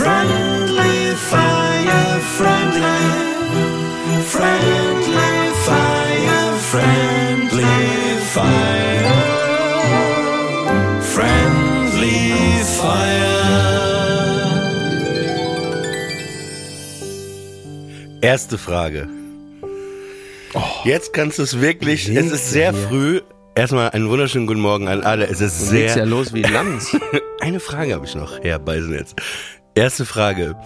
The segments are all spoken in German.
friendly fire, friendly, friendly fire, friendly fire, friendly fire. Erste Frage. Jetzt kannst du es wirklich, es ist sehr früh. Erstmal einen wunderschönen guten Morgen an alle. Es ist Du legst ja sehr. los wie Lanz. Eine Frage habe ich noch, Herr Beisenetz. Erste Frage.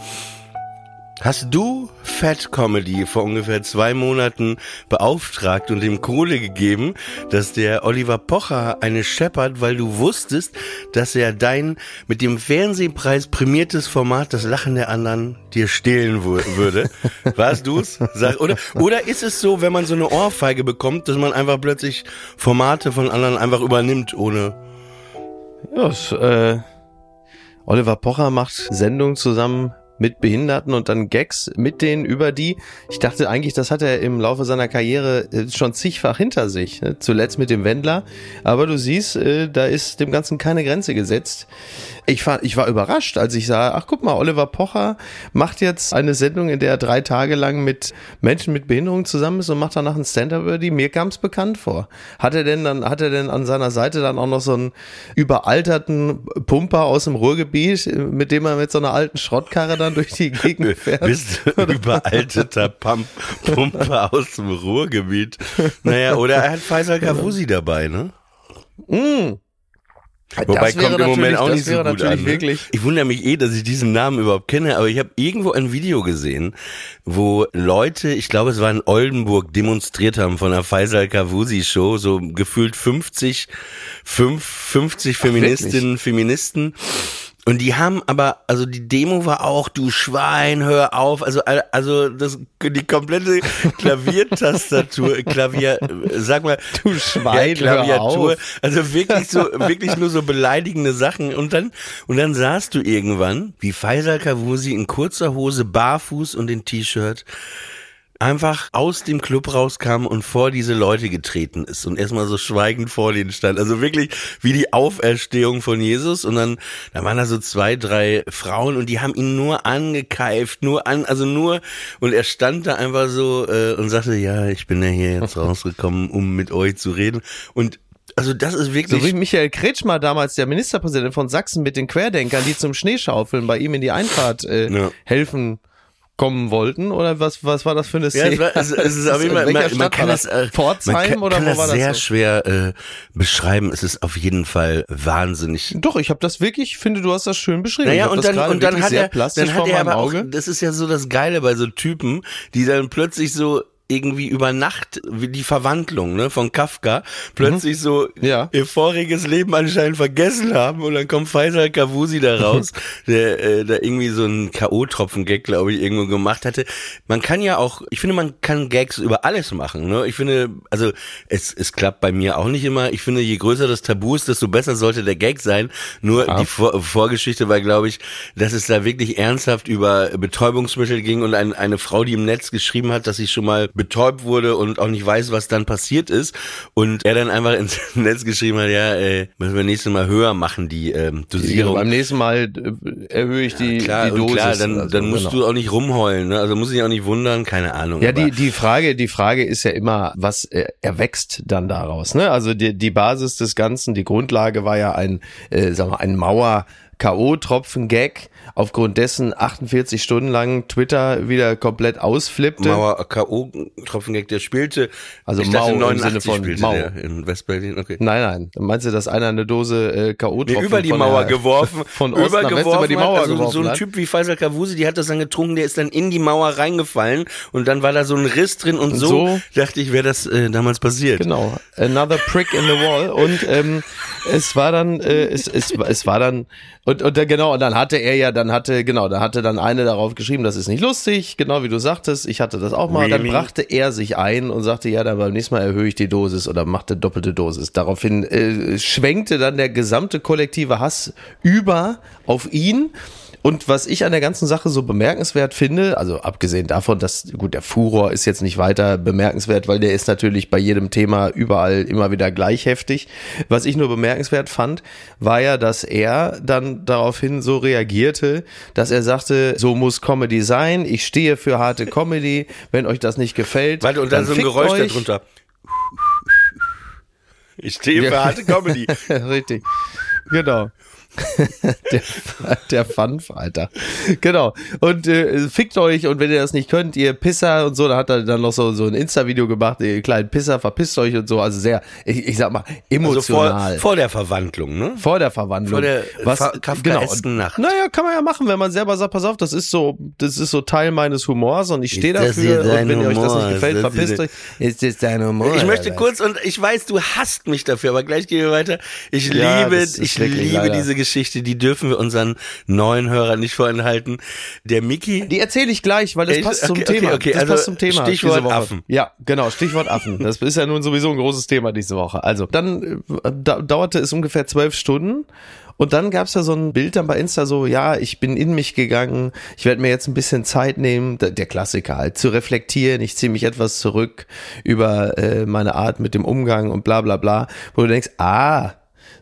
Hast du Fat Comedy vor ungefähr zwei Monaten beauftragt und ihm Kohle gegeben, dass der Oliver Pocher eine scheppert, weil du wusstest, dass er dein mit dem Fernsehpreis prämiertes Format Das Lachen der anderen dir stehlen wür- würde? Warst du's? Sag, oder, oder ist es so, wenn man so eine Ohrfeige bekommt, dass man einfach plötzlich Formate von anderen einfach übernimmt, ohne Ja, es, äh, Oliver Pocher macht Sendungen zusammen mit Behinderten und dann Gags mit denen über die. Ich dachte eigentlich, das hat er im Laufe seiner Karriere äh, schon zigfach hinter sich. Ne? Zuletzt mit dem Wendler. Aber du siehst, äh, da ist dem Ganzen keine Grenze gesetzt. Ich war, ich war überrascht, als ich sah, ach guck mal, Oliver Pocher macht jetzt eine Sendung, in der er drei Tage lang mit Menschen mit Behinderung zusammen ist und macht danach ein Stand-up über die. Mir kam es bekannt vor. Hat er denn dann, hat er denn an seiner Seite dann auch noch so einen überalterten Pumper aus dem Ruhrgebiet, äh, mit dem er mit so einer alten Schrottkarre dann durch die Gegend fährt? Bist du überalteter Pump Pumper aus dem Ruhrgebiet. Naja, oder er hat Faisal Kavusi dabei, ne? Wobei Das kommt im Moment auch nicht so gut an. Ne? Ich wundere mich eh, dass ich diesen Namen überhaupt kenne, aber ich habe irgendwo ein Video gesehen, wo Leute, ich glaube es war in Oldenburg, demonstriert haben von der Faisal Kavusi Show, so gefühlt 50, 5, 50 Feministinnen, Feministen. Und die haben aber, also die Demo war auch, du Schwein, hör auf, also, also das, die komplette Klaviertastatur, Klavier, sag mal, Du Schwein, ja, hör Klaviatur, auf. also wirklich so, wirklich nur so beleidigende Sachen. Und dann, und dann sahst du irgendwann, wie Faisal Kavusi in kurzer Hose, barfuß und in T-Shirt einfach aus dem Club rauskam und vor diese Leute getreten ist und erstmal so schweigend vor denen stand. Also wirklich wie die Auferstehung von Jesus und dann, da waren da so zwei, drei Frauen und die haben ihn nur angekeift, nur an, also nur, und er stand da einfach so äh, und sagte, ja, ich bin ja hier jetzt rausgekommen, um mit euch zu reden und also das ist wirklich So wie Michael Kretschmer damals, der Ministerpräsident von Sachsen mit den Querdenkern, die zum Schneeschaufeln bei ihm in die Einfahrt äh, Ja. helfen kommen wollten oder was was war das für eine Ja, Szene? es, war, es, es ist auf jeden Fall, man, man kann das, äh, Pforzheim man kann, oder kann wo das war das sehr so? schwer äh, beschreiben. Es ist auf jeden Fall wahnsinnig. Doch, ich habe das wirklich, finde du hast das schön beschrieben. Naja, und dann, und dann hat er, dann hat vor er meinem aber auch, Auge. das ist ja so das Geile bei so Typen, die dann plötzlich so irgendwie über Nacht, wie die Verwandlung, ne, von Kafka, plötzlich so Mhm. Ja. ihr voriges Leben anscheinend vergessen haben und dann kommt Faisal Kavusi da raus, der äh, da irgendwie so einen K.O.-Tropfen-Gag, glaube ich, irgendwo gemacht hatte. Man kann ja auch, ich finde, man kann Gags über alles machen, ne? Ich finde, also es, es klappt bei mir auch nicht immer. Ich finde, je größer das Tabu ist, desto besser sollte der Gag sein. Nur die Vor Vorgeschichte war, glaube ich, dass es da wirklich ernsthaft über Betäubungsmittel ging und ein, eine Frau, die im Netz geschrieben hat, dass sie schon mal betäubt wurde und auch nicht weiß, was dann passiert ist. Und er dann einfach ins Netz geschrieben hat, ja, äh, müssen wir nächstes Mal höher machen, die ähm, Dosierung. Beim nächsten Mal äh, erhöhe ich die, klar, die Dosis. klar, dann, Also, dann musst genau. du auch nicht rumheulen, ne? Also muss ich auch nicht wundern, keine Ahnung. Ja, die, die Frage, die Frage ist ja immer, was äh, erwächst dann daraus, ne? Also die, die Basis des Ganzen, die Grundlage war ja ein, äh, sagen wir, ein Mauer K.O.-Tropfen-Gag, aufgrund dessen 48 Stunden lang Twitter wieder komplett ausflippte. Mauer K.O. Tropfengag, der spielte, Also ich dachte, Mau im 89 Sinne von Mau. in Westberlin, okay. Nein, nein. Meinst du, dass einer eine Dose äh, K.O.-Tropfen Nee, über die Mauer der, geworfen, von Ost nach West über die Mauer also geworfen so ein hat? Typ wie Faisal Kavusi, die hat das dann getrunken, der ist dann in die Mauer reingefallen und dann war da so ein Riss drin und so, so- dachte ich, wäre das äh, damals passiert. Genau, another prick in the wall. Und ähm, es war dann, äh, es, es, es war dann, und, und dann, genau, und dann hatte er ja, dann hatte, genau, da hatte dann eine darauf geschrieben, das ist nicht lustig, genau wie du sagtest, ich hatte das auch mal. Dann Really? brachte er sich ein und sagte, ja, dann beim nächsten Mal erhöhe ich die Dosis oder machte doppelte Dosis. Daraufhin äh, schwenkte dann der gesamte kollektive Hass über auf ihn. Und was ich an der ganzen Sache so bemerkenswert finde, also abgesehen davon, dass, gut, der Furor ist jetzt nicht weiter bemerkenswert, weil der ist natürlich bei jedem Thema überall immer wieder gleich heftig. Was ich nur bemerkenswert fand, war ja, dass er dann daraufhin so reagierte, dass er sagte, so muss Comedy sein, ich stehe für harte Comedy, wenn euch das nicht gefällt. Warte, und dann, so ein Geräusch euch. darunter. Ich stehe für harte Comedy. Richtig. Genau. der, der Funfighter. Genau. Und äh, fickt euch und wenn ihr das nicht könnt, ihr Pisser und so, da hat er dann noch so, so ein Insta-Video gemacht, ihr kleinen Pisser, verpisst euch und so. Also sehr, ich, ich sag mal, Also emotional. vor, vor der Verwandlung, ne? Vor der Verwandlung. Vor der, was, Kafkaesken Nacht. Naja, kann man ja machen, wenn man selber sagt, pass auf, das ist so, das ist so Teil meines Humors und ich stehe dafür. Und wenn ihr euch das Humor? nicht gefällt, das verpisst euch. Ist das dein Humor? Ich möchte kurz, und ich weiß, du hasst mich dafür, aber gleich gehen wir weiter. Ich Ja, liebe, ich liebe leider. diese Geschichte, die dürfen wir unseren neuen Hörern nicht vorenthalten. Der Mickey, Die erzähle ich gleich, weil das passt zum Okay, Thema. okay, Das also passt zum Thema. Stichwort. Affen. Ja, genau, Stichwort Affen. Das ist ja nun sowieso ein großes Thema diese Woche. Also, dann äh, da, dauerte es ungefähr zwölf Stunden. Und dann gab's ja so ein Bild dann bei Insta so, ja, ich bin in mich gegangen, ich werde mir jetzt ein bisschen Zeit nehmen, der, der Klassiker halt, zu reflektieren, ich ziehe mich etwas zurück über äh, meine Art mit dem Umgang und bla bla bla, wo du denkst, ah,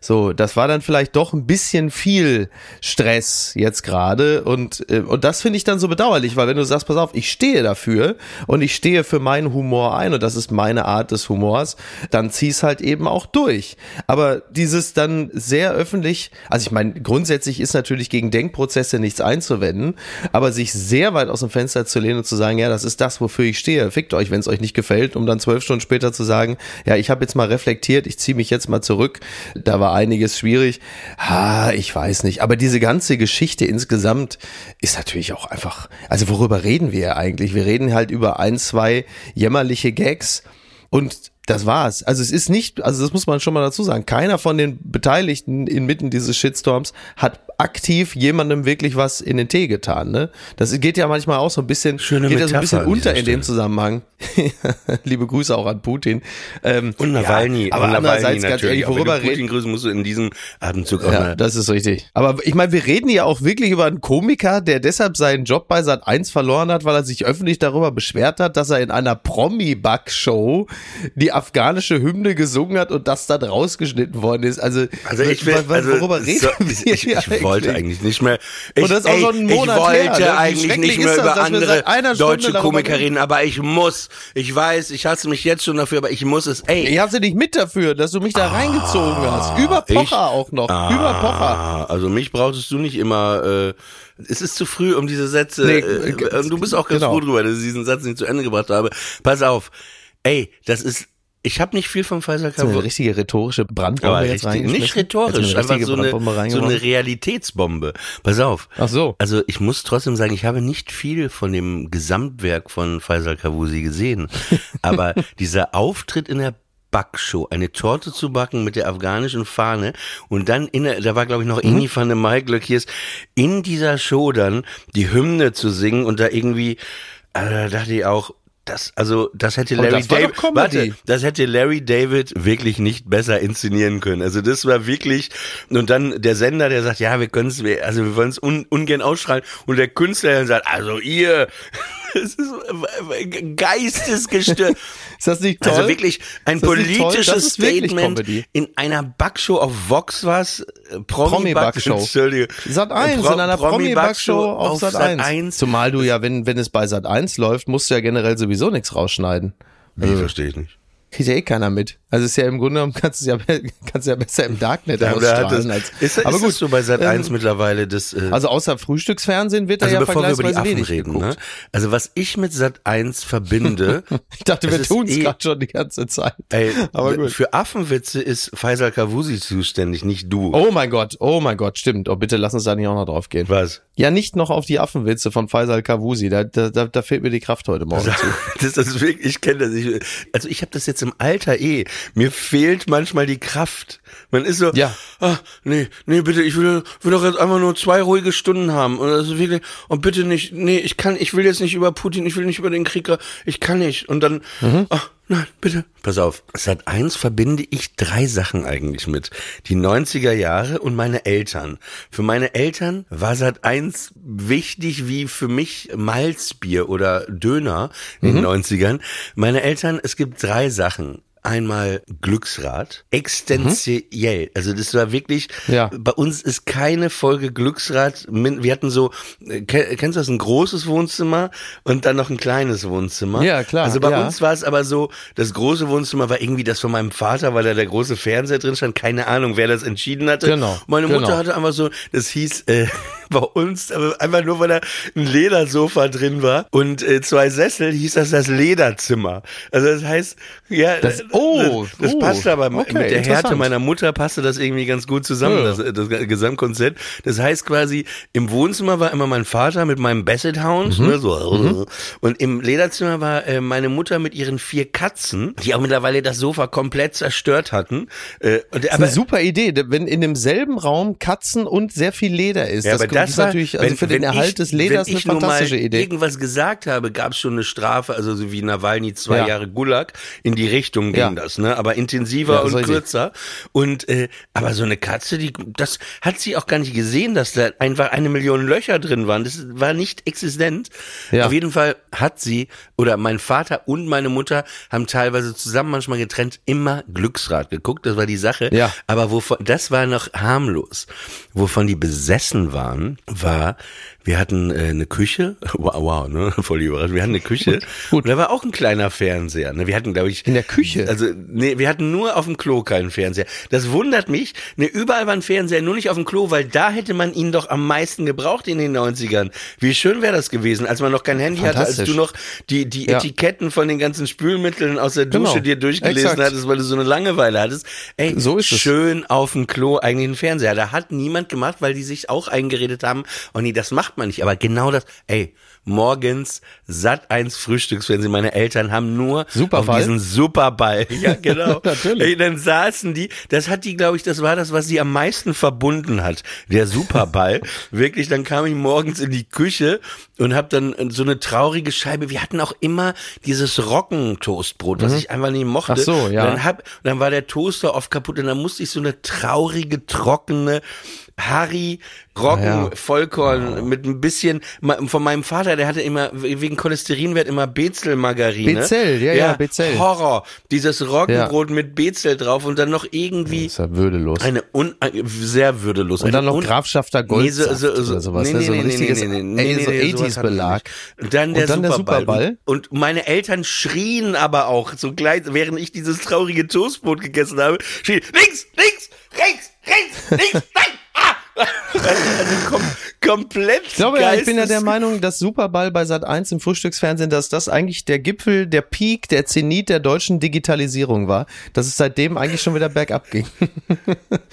so, das war dann vielleicht doch ein bisschen viel Stress jetzt gerade und äh, und das finde ich dann so bedauerlich, weil wenn du sagst, pass auf, ich stehe dafür und ich stehe für meinen Humor ein und das ist meine Art des Humors, dann zieh's halt eben auch durch. Aber dieses dann sehr öffentlich, also ich meine, grundsätzlich ist natürlich gegen Denkprozesse nichts einzuwenden, aber sich sehr weit aus dem Fenster zu lehnen und zu sagen, ja, das ist das, wofür ich stehe, fickt euch, wenn es euch nicht gefällt, um dann zwölf Stunden später zu sagen, ja, ich habe jetzt mal reflektiert, ich ziehe mich jetzt mal zurück, da war einiges schwierig. Ah, ich weiß nicht. Aber diese ganze Geschichte insgesamt ist natürlich auch einfach, also worüber reden wir eigentlich? Wir reden halt über ein, zwei jämmerliche Gags und das war's. Also es ist nicht, also das muss man schon mal dazu sagen, keiner von den Beteiligten inmitten dieses Shitstorms hat aktiv jemandem wirklich was in den Tee getan. Ne? Das geht ja manchmal auch so ein bisschen, Schöne geht ja so ein bisschen unter in dem. Zusammenhang. Liebe Grüße auch an Putin. Ähm, und Nawalny, ja, aber und Nawalny andererseits ganz natürlich. ehrlich, worüber du Putin reden? grüßen musst du in diesem Atemzug auch Ja, mal. das ist richtig. Aber ich meine, wir reden ja auch wirklich über einen Komiker, der deshalb seinen Job bei Sat 1 verloren hat, weil er sich öffentlich darüber beschwert hat, dass er in einer Promi-Back-Show die afghanische Hymne gesungen hat und das dann rausgeschnitten worden ist. Also, Also ich will, wa- wa- also, worüber reden so, wir ich, ich, ich wollte eigentlich nicht mehr. Ich, Und das ist auch ey, schon einen Monat ich wollte her, eigentlich nicht mehr das, über andere deutsche Komiker reden? aber ich muss. Ich weiß, ich hasse mich jetzt schon dafür, aber ich muss es. Ey, Ich hab's ja nicht mit dafür, dass du mich da reingezogen hast. Über Pocher ich- auch noch. Über Pocher. Ah, also mich brauchtest du nicht immer. Äh, es ist zu früh, um diese Sätze. Nee, äh, du bist auch ganz genau. froh drüber, dass ich diesen Satz nicht zu Ende gebracht habe. Pass auf. Ey, das ist. Ich habe nicht viel vom Faisal So eine richtige rhetorische Brandbombe Aber jetzt richtig, nicht rhetorisch, Jetzt einfach so eine, so eine Realitätsbombe. Pass auf. Ach so. Also ich muss trotzdem sagen, ich habe nicht viel von dem Gesamtwerk von Faisal Kavusi gesehen. Aber dieser Auftritt in der Backshow, eine Torte zu backen mit der afghanischen Fahne und dann in der, da war glaube ich noch Mhm. Inni van der Mike Lökiers, in dieser Show dann die Hymne zu singen und da irgendwie, also da dachte ich auch, das, also, das hätte Larry das David, warte, das hätte Larry David wirklich nicht besser inszenieren können. Also das war wirklich und dann der Sender, der sagt, ja, wir können es, also wir wollen es un, ungern ausstrahlen und der Künstler der sagt, also ihr, Es ist äh, geistesgestört. Ist das nicht toll? Also wirklich ein politisches wirklich Statement Comedy. in einer Backshow auf Vox was? Promi-Backshow. Entschuldige. Sat 1 Pro- in einer Promi-Backshow auf, Sat 1. Sat.1. Zumal du ja, wenn, wenn es bei Sat 1 läuft, musst du ja generell sowieso nichts rausschneiden. Wie verstehe ich nicht. Kriegt ja eh keiner mit. Also ist ja im Grunde genommen kannst du ja, kannst du ja besser im Darknet Ja, aber hat ausstrahlen das, als, ist, ist aber gut. es so bei Sat 1 ähm, mittlerweile, das, äh, Also außer Frühstücksfernsehen wird da also ja bevor wir über die vergleichsweise Affen wenig reden, geguckt. ne? Also was ich mit Sat 1 verbinde, Ich dachte, Das wir ist tun es eh- gerade schon die ganze Zeit. ey, Aber gut. für Affenwitze ist Faisal Kavusi zuständig, nicht du. Oh mein Gott, oh mein Gott, stimmt. Oh, bitte lass uns da nicht auch noch drauf gehen. Was? Ja, nicht noch auf die Affenwitze von Faisal Kavusi. Da, da, da, da fehlt mir die Kraft heute Morgen zu. Das ist wirklich, ich kenne das. Ich, also ich habe das jetzt im Alter eh. Mir fehlt manchmal die Kraft. Man ist so, Ja. ah, nee, nee, bitte, ich will, will doch jetzt einfach nur zwei ruhige Stunden haben. Und das ist wirklich, und bitte nicht, nee, ich kann, ich will jetzt nicht über Putin, ich will nicht über den Krieg, ich kann nicht. Und dann, Mhm. ach, nein, bitte. Pass auf, seit eins verbinde ich drei Sachen eigentlich mit. Die 90er Jahre und meine Eltern. Für meine Eltern war seit eins wichtig wie für mich Malzbier oder Döner in den 90ern. Meine Eltern, es gibt drei Sachen. Einmal Glücksrad, existenziell. Also das war wirklich, Ja. bei uns ist keine Folge Glücksrad, wir hatten so, äh, ke- kennst du das, ein großes Wohnzimmer und dann noch ein kleines Wohnzimmer. Ja, klar, Also bei ja. uns war es aber so, das große Wohnzimmer war irgendwie das von meinem Vater, weil da der große Fernseher drin stand, keine Ahnung, wer das entschieden hatte. Genau, Meine Mutter genau. hatte einfach so, das hieß äh, bei uns, aber einfach nur, weil da ein Ledersofa drin war und äh, zwei Sessel, hieß das das Lederzimmer. Also das heißt, ja, Das- oh, das, das oh, passt aber okay, mit der Härte meiner Mutter passte das irgendwie ganz gut zusammen, Ja. das, das Gesamtkonzept. Das heißt quasi, im Wohnzimmer war immer mein Vater mit meinem Basset Hound, Mhm. ne, so, und im Lederzimmer war äh, meine Mutter mit ihren vier Katzen, die auch mittlerweile das Sofa komplett zerstört hatten. Äh, und, Das ist aber, eine super Idee, wenn in demselben Raum Katzen und sehr viel Leder ist. ja, das, aber das ist war, natürlich, also wenn- für den wenn Erhalt ich, des Leders wenn eine ich fantastische Idee. irgendwas gesagt habe, gab es schon eine Strafe, also so wie Nawalny zwei Ja. Jahre Gulag. In die Richtung ging Ja. das, ne? Aber intensiver Ja, und richtig. kürzer. Und äh, aber so eine Katze, die das hat sie auch gar nicht gesehen, dass da einfach eine Million Löcher drin waren. Das war nicht existent. Ja. Auf jeden Fall hat sie oder mein Vater und meine Mutter haben teilweise zusammen, manchmal getrennt, immer Glücksrad geguckt. Das war die Sache. Ja. Aber wovon, das war noch harmlos. Wovon die besessen waren, war, wir hatten äh, eine Küche. Wow, wow, ne? Voll überrascht. Wir hatten eine Küche. gut. Und da war auch ein kleiner Fernseher. Ne? Wir hatten, glaube ich. In der Küche? Also, nee, wir hatten nur auf dem Klo keinen Fernseher. Das wundert mich. Ne, überall war ein Fernseher, nur nicht auf dem Klo, weil da hätte man ihn doch am meisten gebraucht in den 90ern. Wie schön wäre das gewesen, als man noch kein Handy hatte, als du noch die, die Ja. Etiketten von den ganzen Spülmitteln aus der Dusche Genau. dir durchgelesen Exakt. hattest, weil du so eine Langeweile hattest. Ey, So ist es. schön auf dem Klo eigentlich einen Fernseher. Da hat niemand gemacht, weil die sich auch eingeredet haben, oh nee, das macht man nicht. Aber genau das, ey, morgens Sat 1 Frühstücksfernsehen. Meine Eltern haben nur Superball? auf diesen Superball. Ja, genau. Natürlich. Ey, dann saßen die, das hat die, glaube ich, das war das, was sie am meisten verbunden hat. Der Superball. Wirklich, dann kam ich morgens in die Küche und habe dann so eine traurige Scheibe. Wir hatten auch immer dieses Roggentoastbrot, was ich einfach nicht mochte. Mhm. Ach so, ja. Und dann, hab, und dann war der Toaster oft kaputt und dann musste ich so eine traurige, trockene Harry Roggen Ah, ja. Vollkorn mit ein bisschen von meinem Vater, der hatte immer wegen Cholesterinwert immer Bezel-Margarine. Bezel, ja, ja, Bezel. Horror. Dieses Roggenbrot mit Bezel drauf und dann noch irgendwie Das ist ja würdelos. eine un, äh, sehr würdelos. Und dann noch Grafschafter Goldsaft oder sowas, ne? so ein richtiges ey, so sowas hatten wir 80s-Belag. nicht. Und dann der, Und dann der Superball. Superball. Und, und meine Eltern schrien aber auch, so gleich, während ich dieses traurige Toastbrot gegessen habe, schrien, links, links, rechts, rechts, links, nein! Also kom komplett Ich glaube ja, ich bin ja der Meinung, dass Superball bei Sat 1 im Frühstücksfernsehen, dass das eigentlich der Gipfel, der Peak, der Zenit der deutschen Digitalisierung war. Dass es seitdem eigentlich schon wieder bergab ging.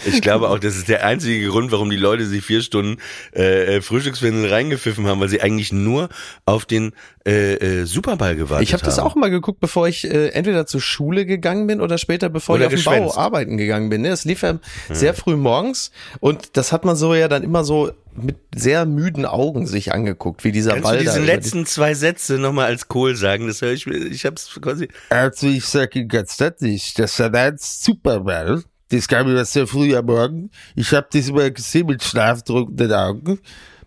Ich glaube auch, das ist der einzige Grund, warum die Leute sich vier Stunden äh, äh, Frühstücksfernsehen reingepfiffen haben, weil sie eigentlich nur auf den äh, äh, Superball gewartet Ich habe das auch mal geguckt, bevor ich äh, entweder zur Schule gegangen bin oder später, bevor Oder ich auf dem. Bau arbeiten gegangen bin. Ne? Das lief ja sehr früh morgens und das hat man so ja dann immer so mit sehr müden Augen sich angeguckt, wie dieser Kannst Ball du da diese die- letzten zwei Sätze nochmal als Kohl sagen? Das höre ich mir, ich hab's quasi. Also ich sage ganz deutlich, das war ein Superball. Das kam mir sehr früh am Morgen. Ich habe das immer gesehen mit schlafdruckenden Augen.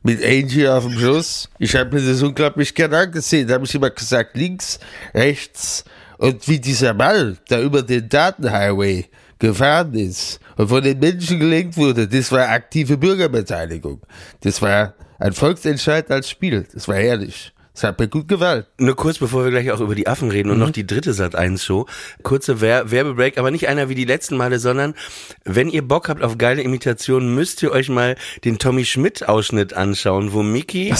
Mit Angie auf dem Schluss. Ich habe mir das unglaublich gerne angesehen. Da habe ich immer gesagt, links, rechts. Und wie dieser Ball da über den Datenhighway gefahren ist und von den Menschen gelenkt wurde, das war aktive Bürgerbeteiligung. Das war ein Volksentscheid als Spiel. Das war herrlich. Das hat mir gut gefallen. Nur kurz, bevor wir gleich auch über die Affen reden und noch die dritte Sat 1 Show. Kurze Wer Werbebreak, aber nicht einer wie die letzten Male, sondern wenn ihr Bock habt auf geile Imitationen, müsst ihr euch mal den Tommy Schmidt Ausschnitt anschauen, wo Mickey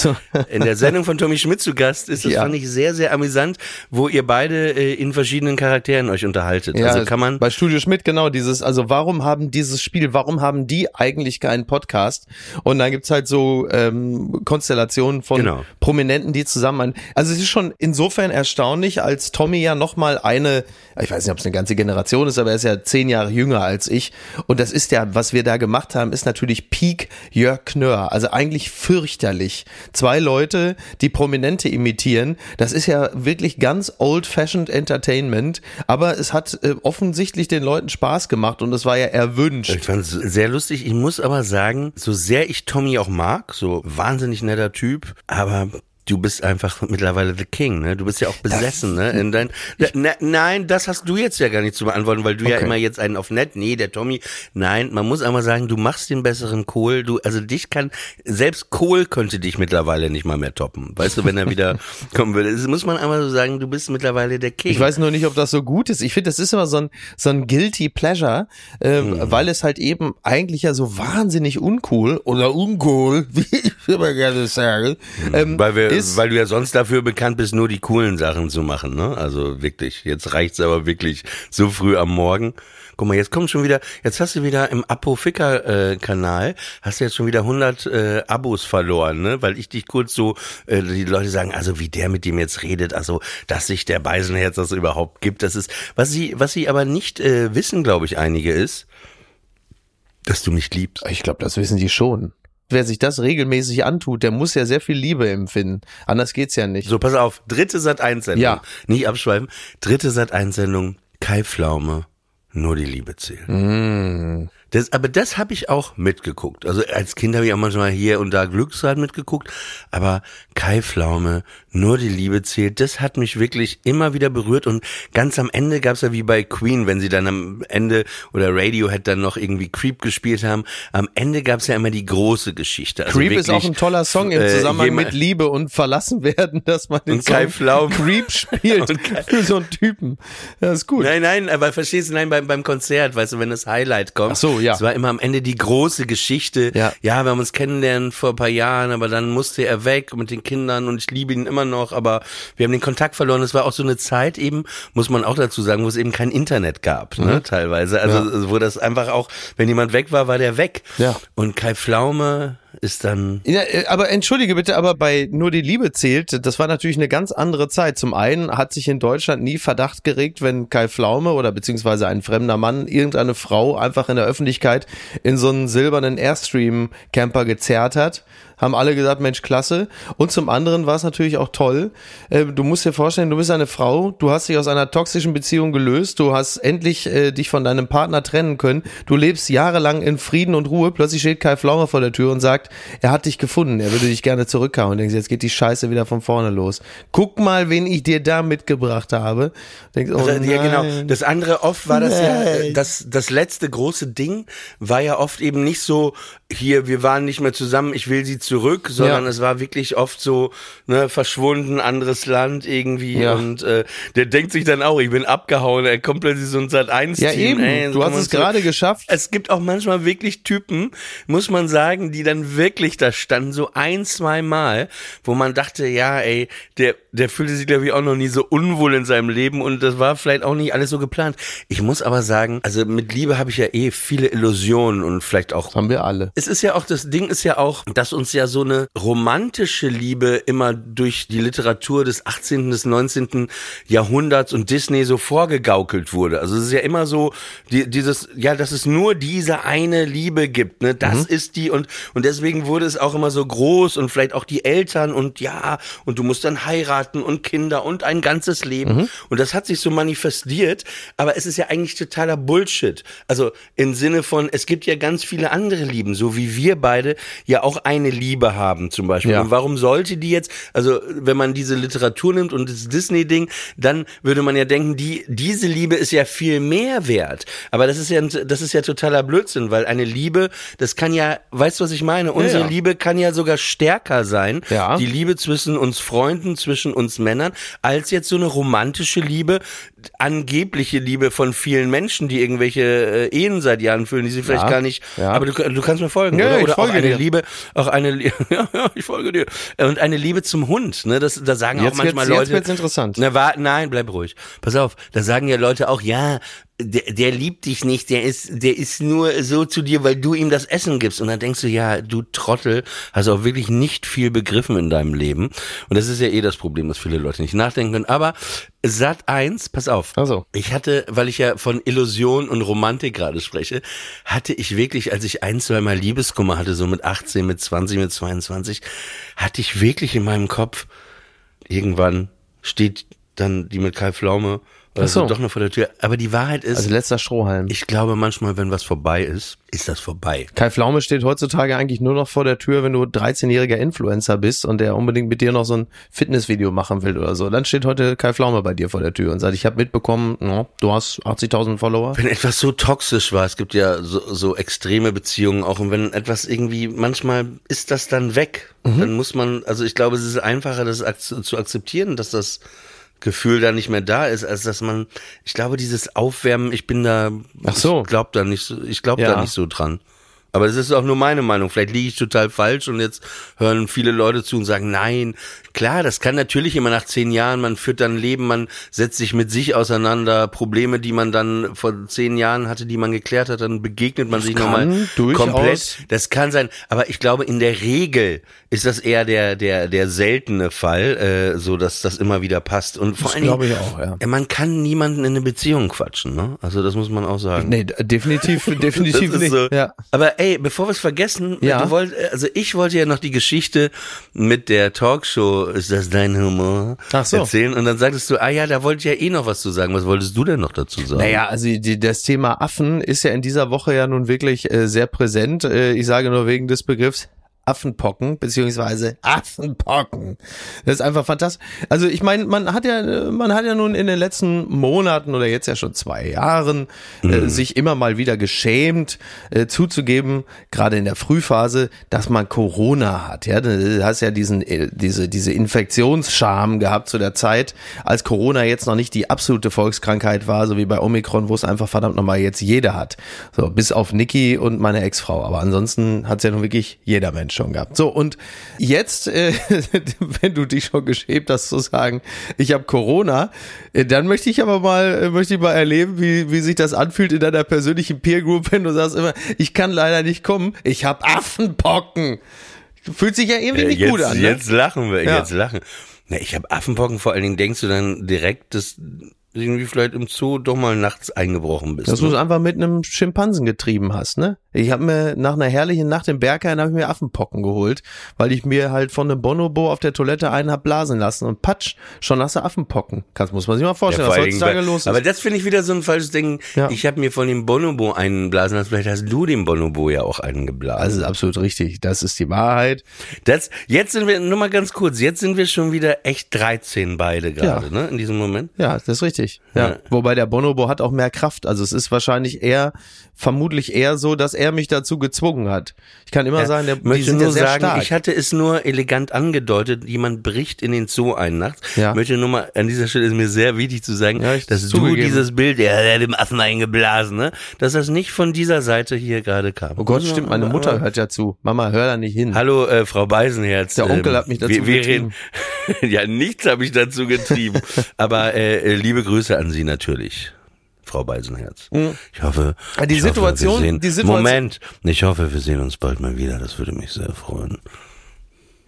in der Sendung von Tommy Schmidt zu Gast ist. Das Ja. fand ich sehr, sehr amüsant, wo ihr beide äh, in verschiedenen Charakteren euch unterhaltet. also kann man bei Studio Schmidt genau dieses, also warum haben dieses Spiel, warum haben die eigentlich keinen Podcast? Und dann gibt's halt so ähm, Konstellationen von Genau. Prominenten, die zusammen, ein- also es ist schon insofern erstaunlich, als Tommy ja nochmal eine, ich weiß nicht, ob es eine ganze Generation ist, aber er ist ja zehn Jahre jünger als ich. Und das ist ja, was wir da gemacht haben, ist natürlich Peak Jörg Knör. Also eigentlich fürchterlich. Zwei Leute, die Prominente imitieren, das ist ja wirklich ganz old-fashioned Entertainment, aber es hat äh, offensichtlich den Leuten Spaß gemacht und es war ja erwünscht. Ich fand es sehr lustig. Ich muss aber sagen, so sehr ich Tommy auch mag, so wahnsinnig netter Typ, aber du bist einfach mittlerweile the King, ne? Du bist ja auch besessen, ne? In dein, ne, nein, das hast du jetzt ja gar nicht zu beantworten, weil du ja Okay. immer jetzt einen auf nett, nee, der Tommy, nein, man muss einmal sagen, du machst den besseren Kohl, du, also dich kann, selbst Kohl könnte dich mittlerweile nicht mal mehr toppen. Weißt du, wenn er wieder kommen würde. Das muss man einmal so sagen, du bist mittlerweile der King. Ich weiß nur nicht, ob das so gut ist. Ich finde, das ist immer so ein, so ein guilty pleasure, äh, Mhm. weil es halt eben eigentlich ja so wahnsinnig uncool oder uncool, wie ich immer gerne sage, ähm, Weil wir, ist. weil du ja sonst dafür bekannt bist, nur die coolen Sachen zu machen, ne? Also wirklich, jetzt reicht's aber wirklich so früh am Morgen. Guck mal, jetzt kommt schon wieder, jetzt hast du wieder im Apoficker-Kanal, hast du jetzt schon wieder 100 äh, Abos verloren, ne? Weil ich dich kurz so, äh, die Leute sagen, also wie der mit dem jetzt redet, also dass sich der Beisenherz das überhaupt gibt, das ist, was sie, was sie aber nicht äh, wissen, glaube ich, einige ist, dass du mich liebst. ich glaube, das wissen die schon. Wer sich das regelmäßig antut, der muss ja sehr viel Liebe empfinden. Anders geht's ja nicht. So, pass auf, dritte Sat 1 Sendung. Ja. Nicht abschweifen. Dritte Sat 1 Sendung, Kai Pflaume, nur die Liebe zählt. Mm. Das, aber das habe ich auch mitgeguckt. Also als Kind habe ich auch manchmal hier und da Glücksrad mitgeguckt, aber Kai Pflaume, nur die Liebe zählt, das hat mich wirklich immer wieder berührt und ganz am Ende gab's ja wie bei Queen, wenn sie dann am Ende oder Radiohead dann noch irgendwie Creep gespielt haben, am Ende gab's ja immer die große Geschichte. Also Creep ist auch ein toller Song im äh, Zusammenhang jemand- mit Liebe und verlassen werden, dass man den Song. Creep spielt für so einen Typen. Ja, ist gut. Nein, nein, aber verstehst du, nein, beim, beim Konzert, weißt du, wenn das Highlight kommt. Ach so, ja. Es war immer am Ende die große Geschichte. Ja. ja, wir haben uns kennenlernen vor ein paar Jahren, aber dann musste er weg mit den Kindern und ich liebe ihn immer noch, aber wir haben den Kontakt verloren. Es war auch so eine Zeit eben, muss man auch dazu sagen, wo es eben kein Internet gab, Mhm. ne, teilweise. Also, wo das einfach auch, wenn jemand weg war, war der weg. Ja. Und Kai Pflaume ist dann, Ja, äh, aber entschuldige bitte, aber bei Nur die Liebe zählt, das war natürlich eine ganz andere Zeit. Zum einen hat sich in Deutschland nie Verdacht geregt, wenn Kai Pflaume oder beziehungsweise ein fremder Mann irgendeine Frau einfach in der Öffentlichkeit in so einen silbernen Airstream-Camper gezerrt hat. Haben alle gesagt, Mensch, klasse. Und zum anderen war es natürlich auch toll. Äh, Du musst dir vorstellen, du bist eine Frau, du hast dich aus einer toxischen Beziehung gelöst, du hast endlich äh, dich von deinem Partner trennen können, du lebst jahrelang in Frieden und Ruhe, plötzlich steht Kai Pflaume vor der Tür und sagt, er hat dich gefunden, er würde dich gerne zurückhauen. Und denkst, jetzt geht die Scheiße wieder von vorne los. Guck mal, wen ich dir da mitgebracht habe. Denkst, oh Also, ja, genau. Das andere oft war das ja, Nein. das, das letzte große Ding war ja oft eben nicht so, hier, wir waren nicht mehr zusammen, ich will sie zurück, sondern Ja. es war wirklich oft so, ne, verschwunden, anderes Land irgendwie Ja. und äh, der denkt sich dann auch, ich bin abgehauen, er kommt plötzlich so ein Sat 1 Ja, eben. ey, Du hast es so- gerade geschafft. Es gibt auch manchmal wirklich Typen, muss man sagen, die dann wirklich da standen, so ein, zwei Mal, wo man dachte, ja, ey, der, der fühlte sich, glaube ich, auch noch nie so unwohl in seinem Leben und das war vielleicht auch nicht alles so geplant. Ich muss aber sagen, also mit Liebe habe ich ja eh viele Illusionen und vielleicht auch haben wir alle. es ist ja auch, das Ding ist ja auch, dass uns ja so eine romantische Liebe immer durch die Literatur des 18., des 19. Jahrhunderts und Disney so vorgegaukelt wurde. Also es ist ja immer so, die, dieses, ja, dass es nur diese eine Liebe gibt, ne, das ist die und, und das deswegen wurde es auch immer so groß und vielleicht auch die Eltern und ja, und du musst dann heiraten und Kinder und ein ganzes Leben. Mhm. Und das hat sich so manifestiert, aber es ist ja eigentlich totaler Bullshit. Also im Sinne von, es gibt ja ganz viele andere Lieben, so wie wir beide ja auch eine Liebe haben zum Beispiel. Ja. Und warum sollte die jetzt, also wenn man diese Literatur nimmt und das Disney-Ding, dann würde man ja denken, die, diese Liebe ist ja viel mehr wert. Aber das ist ja, das ist ja totaler Blödsinn, weil eine Liebe, das kann ja, weißt du, was ich meine? Unsere ja. Liebe kann ja sogar stärker sein. Ja. Die Liebe zwischen uns Freunden, zwischen uns Männern, als jetzt so eine romantische Liebe, angebliche Liebe von vielen Menschen, die irgendwelche äh, Ehen seit Jahren füllen, die sie vielleicht Ja. gar nicht, Ja. aber du, du kannst mir folgen, Ja, oder? ich Oder folge auch eine dir. Liebe, auch eine, ja, ja, ich folge dir. Und eine Liebe zum Hund, ne, das, da sagen Jetzt auch manchmal jetzt Leute. wird's interessant. Na, war, nein, bleib ruhig. Pass auf, da sagen ja Leute auch, ja, der, der liebt dich nicht, der ist, der ist nur so zu dir, weil du ihm das Essen gibst. Und dann denkst du, ja, du Trottel, hast auch wirklich nicht viel begriffen in deinem Leben. Und das ist ja eh das Problem, dass viele Leute nicht nachdenken können. Aber Sat 1, pass auf. Ach so. Ich hatte, weil ich ja von Illusion und Romantik gerade spreche, hatte ich wirklich, als ich ein, zwei Mal Liebeskummer hatte, so mit 18, mit 20, mit 22, hatte ich wirklich in meinem Kopf, irgendwann steht dann die mit Kai Pflaume oder Ach so. doch noch vor der Tür. Aber die Wahrheit ist, Also letzter Strohhalm. ich glaube manchmal, wenn was vorbei ist, ist das vorbei. Kai Pflaume steht heutzutage eigentlich nur noch vor der Tür, wenn du 13-jähriger Influencer bist und der unbedingt mit dir noch so ein Fitnessvideo machen will oder so. Dann steht heute Kai Pflaume bei dir vor der Tür und sagt, ich habe mitbekommen, no, du hast 80.000 Follower. Wenn etwas so toxisch war, es gibt ja so, so extreme Beziehungen auch, und wenn etwas irgendwie, manchmal ist das dann weg, Mhm. dann muss man, also ich glaube, es ist einfacher, das zu akzeptieren, dass das Gefühl da nicht mehr da ist, als dass man, ich glaube, dieses Aufwärmen, ich bin da, Ach so. ich glaube da nicht so, ich glaube Ja. da nicht so dran. Aber das ist auch nur meine Meinung. Vielleicht liege ich total falsch und jetzt hören viele Leute zu und sagen, nein, klar, das kann natürlich immer nach zehn Jahren, man führt dann Leben, man setzt sich mit sich auseinander, Probleme, die man dann vor zehn Jahren hatte, die man geklärt hat, dann begegnet man sich kann nochmal komplett. Das kann sein, aber ich glaube, in der Regel ist das eher der, der, der seltene Fall, äh, so dass das immer wieder passt. Und vor Das Dingen, glaube ich auch, ja. man kann niemanden in eine Beziehung quatschen, ne? Also das muss man auch sagen. Nee, definitiv, definitiv Das ist nicht. so. Ja. Aber ey, bevor wir es vergessen, Ja. du wollt, also ich wollte ja noch die Geschichte mit der Talkshow, ist das dein Humor? Ach so. Erzählen und dann sagtest du, ah ja, da wollte ich ja eh noch was zu sagen. Was wolltest du denn noch dazu sagen? Naja, also die, das Thema Affen ist ja in dieser Woche ja nun wirklich äh, sehr präsent. Äh, ich sage nur wegen des Begriffs Affenpocken, beziehungsweise Affenpocken. Das ist einfach fantastisch. Also ich meine, man hat ja, man hat ja nun in den letzten Monaten oder jetzt ja schon zwei Jahren äh, sich immer mal wieder geschämt, äh, zuzugeben, gerade in der Frühphase, dass man Corona hat. Ja, du hast ja diesen, äh, diese, diese Infektionsscham gehabt zu der Zeit, als Corona jetzt noch nicht die absolute Volkskrankheit war, so wie bei Omikron, wo es einfach verdammt nochmal jetzt jeder hat. So, bis auf Niki und meine Ex-Frau. Aber ansonsten hat es ja nun wirklich jeder Mensch schon gehabt. So, und jetzt, äh, wenn du dich schon geschämt hast zu sagen, ich habe Corona, äh, dann möchte ich aber mal, äh, möchte ich mal erleben, wie, wie sich das anfühlt in deiner persönlichen Peer Group, wenn du sagst immer, ich kann leider nicht kommen, ich habe Affenpocken. Fühlt sich ja irgendwie Äh, nicht jetzt, gut an. Ne? Jetzt lachen wir, Ja. jetzt lachen. Na, ich habe Affenpocken, vor allen Dingen denkst du dann direkt, dass irgendwie vielleicht im Zoo doch mal nachts eingebrochen bist. Dass du es ne? einfach mit einem Schimpansen getrieben hast, ne? Ich habe mir nach einer herrlichen Nacht im Berghain habe ich mir Affenpocken geholt, weil ich mir halt von einem Bonobo auf der Toilette einen hab blasen lassen und patsch, schon hast du Affenpocken. Kannst muss man sich mal vorstellen, vor was heutzutage los ist. Aber das finde ich wieder so ein falsches Ding. Ja. Ich habe mir von dem Bonobo einen blasen lassen. Vielleicht hast du dem Bonobo ja auch einen geblasen. das ist absolut richtig. Das ist die Wahrheit. Das, jetzt sind wir, nur mal ganz kurz, jetzt sind wir schon wieder echt 13 beide gerade, Ja. ne, in diesem Moment. Ja, das ist richtig. Ja. Ja. Wobei der Bonobo hat auch mehr Kraft. Also es ist wahrscheinlich eher, vermutlich eher so, dass er mich dazu gezwungen hat. Ich kann immer sagen, der, die möchte sind nur ja sehr sagen, stark. ich hatte es nur elegant angedeutet, jemand bricht in den Zoo ein nachts. Ja. Möchte nur mal, an dieser Stelle ist mir sehr wichtig zu sagen, Ja, ich dass du zugegeben. dieses Bild, ja, der hat dem Affen eingeblasen, ne, dass das nicht von dieser Seite hier gerade kam. oh Gott, stimmt, meine Mutter hört ja zu. Mama, hör da nicht hin. Hallo, äh, Frau Beisenherz. Der Onkel hat mich dazu wir, wir getrieben. reden, Ja, nichts habe ich dazu getrieben. Aber äh, äh, liebe Grüße an Sie natürlich. Frau Beisenherz. Ich hoffe, Ah, die ich hoffe, Situation- wir sehen, die Situation- Moment, ich hoffe, wir sehen uns bald mal wieder. Das würde mich sehr freuen.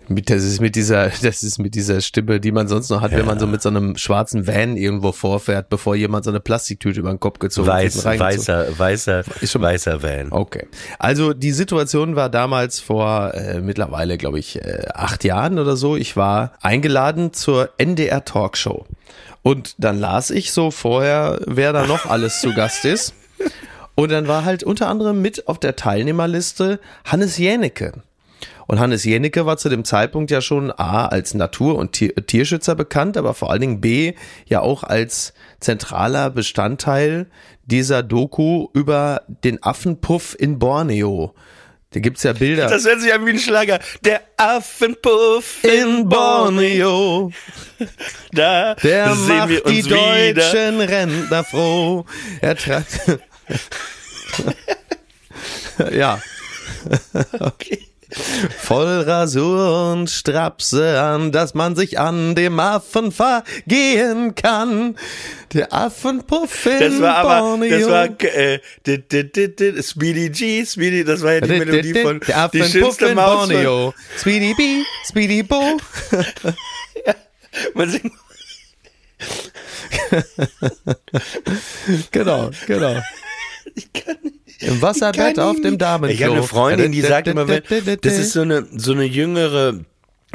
Das ist mit dieser, das ist mit dieser Stimme, die man sonst noch hat, wenn man so mit so einem schwarzen Van irgendwo vorfährt, bevor jemand so eine Plastiktüte über den Kopf gezogen Weiß, hat. weißer, weißer, Ist schon- weißer Van. Okay. Also die Situation war damals vor äh, mittlerweile, glaube ich, äh, acht Jahren oder so. Ich war eingeladen zur NDR Talkshow. Und dann las ich so vorher, wer da noch alles zu Gast ist. Und dann war halt unter anderem mit auf der Teilnehmerliste Hannes Jänicke. Und Hannes Jänicke war zu dem Zeitpunkt ja schon A als Natur- und Tier Tierschützer bekannt, aber vor allen Dingen B ja auch als zentraler Bestandteil dieser Doku über den Affenpuff in Borneo. Da gibt's ja Bilder. Das hört sich an wie ein Schlager. Der Affenpuff in Borneo. Da Der sehen macht wir die uns wieder. deutschen Rentner froh. Er treibt. ja. Okay. Voll Rasur und Strapse an, dass man sich an dem Affen vergehen kann. Der Affenpuff in Das war aber, Borneo. das war äh, di- di- di- di- Speedy G, Speedy, das war ja die Melodie von der die Affenpuff schönste in Maus. Borneo. Speedy B, Speedy Bo. Man singt, Genau, genau. Im Wasserbett auf dem Damenklo. Ich habe eine Freundin, die sagt immer, das ist so eine so eine jüngere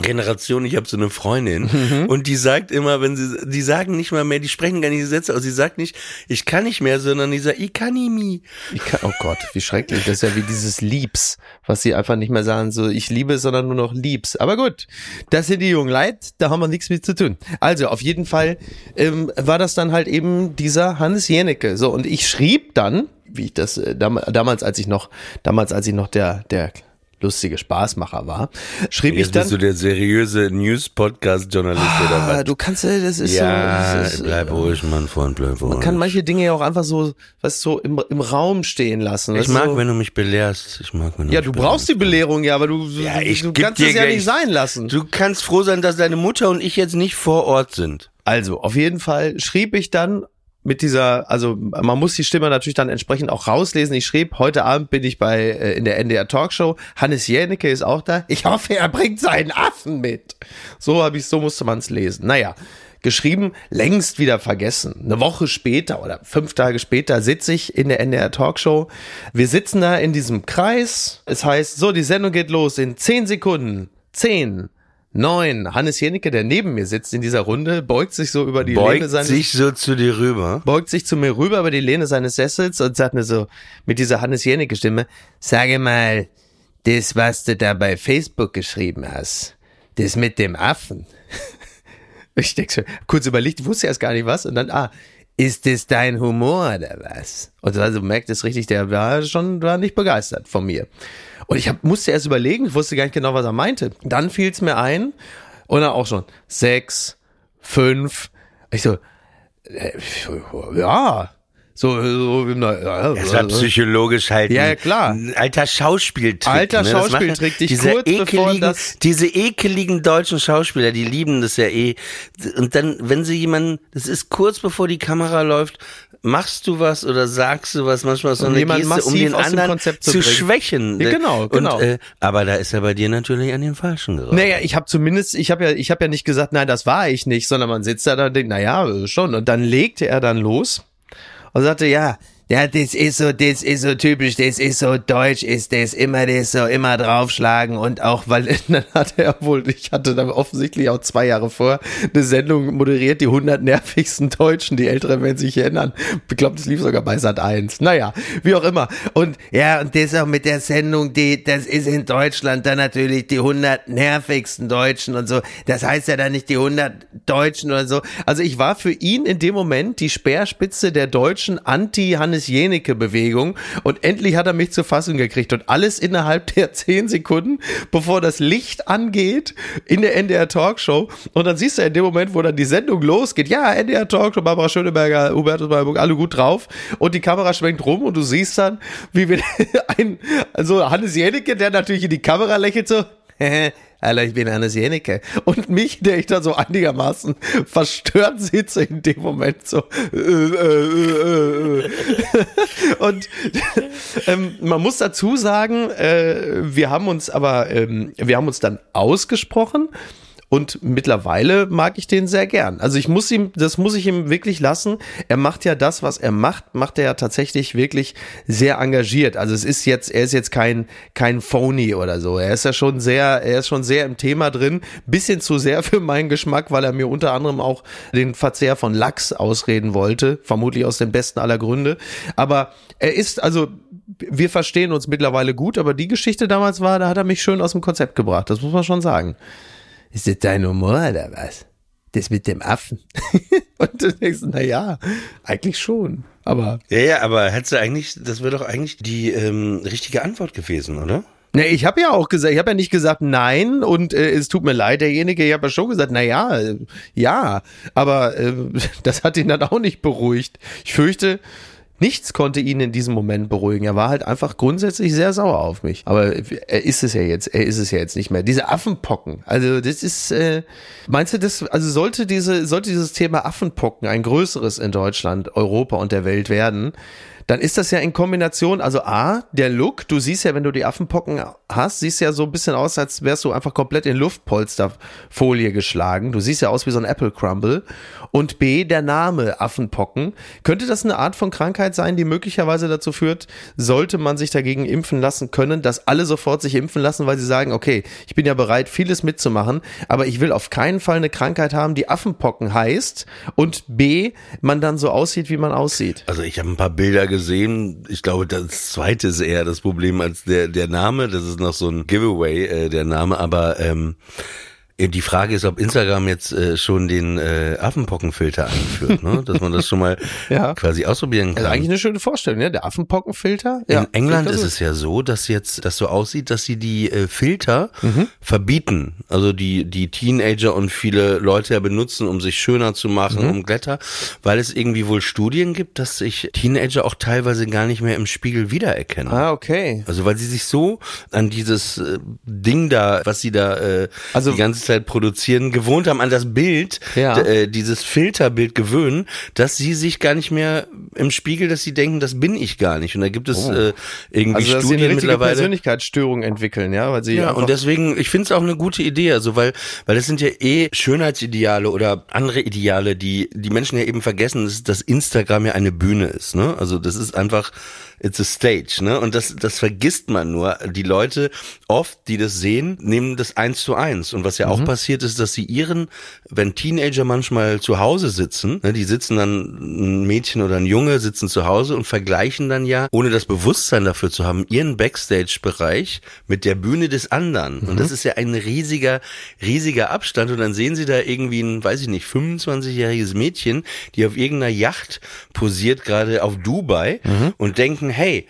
Generation, ich habe so eine Freundin Mhm. und die sagt immer, wenn sie, die sagen nicht mal mehr, die sprechen gar nicht die Sätze aus, sie sagt nicht, ich kann nicht mehr, sondern die sagt, ich kann nicht mehr. Ich kann, oh Gott, wie schrecklich. Das ist ja wie dieses Liebs, was sie einfach nicht mehr sagen, so ich liebe, sondern nur noch liebs. Aber gut, das sind die jungen Leid, da haben wir nichts mit zu tun. Also auf jeden Fall ähm, war das dann halt eben dieser Hannes Jenecke. So, und ich schrieb dann, wie ich das äh, dam damals, als ich noch, damals, als ich noch der, der lustige Spaßmacher war, schrieb ich Jetzt dann. bist du der seriöse News-Podcast-Journalist oder ah, was? du kannst, äh, das ist ja, so. Das ist, bleib äh, ruhig, Mann, Freund, bleib ruhig. man kann manche Dinge ja auch einfach so, was so im, im Raum stehen lassen. ich mag, so. wenn du mich belehrst. Ich mag, wenn du Ja, du brauchst die. Belehrung ja, aber du, Ja, du, ich du kannst es ja gleich- nicht sein lassen. Du kannst froh sein, dass deine Mutter und ich jetzt nicht vor Ort sind. Also, auf jeden Fall schrieb ich dann mit dieser, also man muss die Stimme natürlich dann entsprechend auch rauslesen. Ich schrieb, heute Abend bin ich bei äh, in der NDR Talkshow. Hannes Jänicke ist auch da. Ich hoffe, er bringt seinen Affen mit. So habe ich, so musste man es lesen. Naja, geschrieben, längst wieder vergessen. Eine Woche später oder fünf Tage später sitze ich in der NDR Talkshow. Wir sitzen da in diesem Kreis. Es heißt, so, die Sendung geht los in zehn Sekunden. Zehn. Neun. Hannes Jenicke, der neben mir sitzt in dieser Runde, beugt sich so über die Lehne Beugt seines sich so zu dir rüber. beugt sich zu mir rüber über die Lehne seines Sessels und sagt mir so mit dieser Hannes Jenicke Stimme, sage mal, das, was du da bei Facebook geschrieben hast, das mit dem Affen. Ich denke so, kurz überlegt, wusste erst gar nicht was und dann, ah, ist das dein Humor oder was? Und also merkt es richtig, der war schon war nicht begeistert von mir. Und ich hab, musste erst überlegen, ich wusste gar nicht genau, was er meinte. Dann fiel es mir ein und dann auch schon sechs, fünf. Ich so, äh, ja, so, so na, Das war psychologisch halt Ja, klar. alter Schauspieltrick. Alter ne? Das machen Schauspieltrick, dich diese kurz bevor ekeligen, das- Diese ekeligen deutschen Schauspieler, die lieben das ja eh. Und dann, wenn sie jemanden, das ist kurz bevor die Kamera läuft, machst du was oder sagst du was, manchmal so eine Geste, um den anderen Konzept zu zu, schwächen. Ja, genau, genau. Und, äh, aber da ist er bei dir natürlich an den Falschen geraten. Naja, ich habe zumindest, ich habe ja, ich habe ja nicht gesagt, nein, das war ich nicht, sondern man sitzt da da und denkt, naja, schon. Und dann legte er dann los und sagte, ja, ja, das ist so, das ist so typisch, das ist so deutsch, ist das immer das so, immer draufschlagen und auch, weil dann hat er wohl, ich hatte dann offensichtlich auch zwei Jahre vor eine Sendung moderiert, die 100 nervigsten Deutschen, die Älteren werden sich erinnern. Ich glaube, das lief sogar bei Sat 1. Naja, wie auch immer. Und ja, und das auch mit der Sendung, die, das ist in Deutschland dann natürlich die 100 nervigsten Deutschen und so. Das heißt ja dann nicht die 100 Deutschen oder so. Also ich war für ihn in dem Moment die Speerspitze der deutschen Anti-Hannes Jenecke-Bewegung und endlich hat er mich zur Fassung gekriegt. Und alles innerhalb der 10 Sekunden, bevor das Licht angeht in der NDR Talkshow. Und dann siehst du in dem Moment, wo dann die Sendung losgeht, ja, NDR Talkshow, Barbara Schöneberger, Hubertus Meierburg, alle gut drauf. Und die Kamera schwenkt rum und du siehst dann, wie wir ein, also Hannes Jenecke, der natürlich in die Kamera lächelt so, Alter, ich bin Hannes Jenecke. Und mich, der ich da so einigermaßen verstört sitze in dem Moment so. Äh, äh, äh, äh. Und ähm, man muss dazu sagen, äh, wir haben uns aber, ähm, wir haben uns dann ausgesprochen und mittlerweile mag ich den sehr gern. Also ich muss ihm, das muss ich ihm wirklich lassen. Er macht ja das, was er macht, macht er ja tatsächlich wirklich sehr engagiert. Also es ist jetzt, er ist jetzt kein, kein Phony oder so. Er ist ja schon sehr, er ist schon sehr im Thema drin. Bisschen zu sehr für meinen Geschmack, weil er mir unter anderem auch den Verzehr von Lachs ausreden wollte. Vermutlich aus dem besten aller Gründe. Aber er ist, also, wir verstehen uns mittlerweile gut, aber die Geschichte damals war, da hat er mich schön aus dem Konzept gebracht. Das muss man schon sagen. Ist das dein Humor oder was? Das mit dem Affen. Und du denkst, na ja, eigentlich schon. Aber. Ja, ja, aber hättest du eigentlich, das wäre doch eigentlich die ähm, richtige Antwort gewesen, oder? Ne, ich habe ja auch gesagt, ich habe ja nicht gesagt nein und äh, es tut mir leid, derjenige, ich habe ja schon gesagt, na ja, äh, ja, aber äh, das hat ihn dann auch nicht beruhigt. Ich fürchte, Nichts konnte ihn in diesem Moment beruhigen. Er war halt einfach grundsätzlich sehr sauer auf mich. Aber er ist es ja jetzt, er ist es ja jetzt nicht mehr. Diese Affenpocken, also das ist, äh, meinst du das, also sollte diese, sollte dieses Thema Affenpocken ein größeres in Deutschland, Europa und der Welt werden, dann ist das ja in Kombination, also A, der Look, du siehst ja, wenn du die Affenpocken hast, siehst ja so ein bisschen aus, als wärst du einfach komplett in Luftpolsterfolie geschlagen. Du siehst ja aus wie so ein Apple Crumble. Und B, der Name Affenpocken. Könnte das eine Art von Krankheit sein, die möglicherweise dazu führt, sollte man sich dagegen impfen lassen können, dass alle sofort sich impfen lassen, weil sie sagen, okay, ich bin ja bereit, vieles mitzumachen, aber ich will auf keinen Fall eine Krankheit haben, die Affenpocken heißt und B, man dann so aussieht, wie man aussieht. Also ich habe ein paar Bilder gesehen. Ich glaube, das zweite ist eher das Problem als der, der Name. Das ist noch so ein Giveaway, äh, der Name, aber ähm, die Frage ist, ob Instagram jetzt äh, schon den äh, Affenpockenfilter einführt, ne? dass man das schon mal Ja. quasi ausprobieren kann. Also eigentlich eine schöne Vorstellung, ne? Der Affenpockenfilter. In England ist es ja so, dass jetzt das so aussieht, dass sie die äh, Filter Mhm. verbieten. Also die die Teenager und viele Leute ja benutzen, um sich schöner zu machen, Mhm. um Glätter, weil es irgendwie wohl Studien gibt, dass sich Teenager auch teilweise gar nicht mehr im Spiegel wiedererkennen. Ah, okay. Also weil sie sich so an dieses äh, Ding da, was sie da äh, Also- die ganze Zeit produzieren, gewohnt haben, an das Bild, Ja. äh, dieses Filterbild gewöhnen, dass sie sich gar nicht mehr im Spiegel, dass sie denken, das bin ich gar nicht. Und da gibt es äh, irgendwie Also, dass sie eine Studien mittlerweile. Persönlichkeitsstörung entwickeln, ja, weil sie Ja, und deswegen, ich finde es auch eine gute Idee, also weil, weil das sind ja eh Schönheitsideale oder andere Ideale, die die Menschen ja eben vergessen, dass, dass Instagram ja eine Bühne ist, ne? Also das ist einfach, it's a stage, ne? Und das, das vergisst man nur. Die Leute oft, die das sehen, nehmen das eins zu eins. Und was ja auch passiert ist, dass sie ihren, wenn Teenager manchmal zu Hause sitzen, ne, die sitzen dann, ein Mädchen oder ein Junge sitzen zu Hause und vergleichen dann ja, ohne das Bewusstsein dafür zu haben, ihren Backstage-Bereich mit der Bühne des anderen. Und das ist ja ein riesiger, riesiger Abstand. Und dann sehen sie da irgendwie ein, weiß ich nicht, 25-jähriges Mädchen, die auf irgendeiner Yacht posiert, gerade auf Dubai und denken, hey,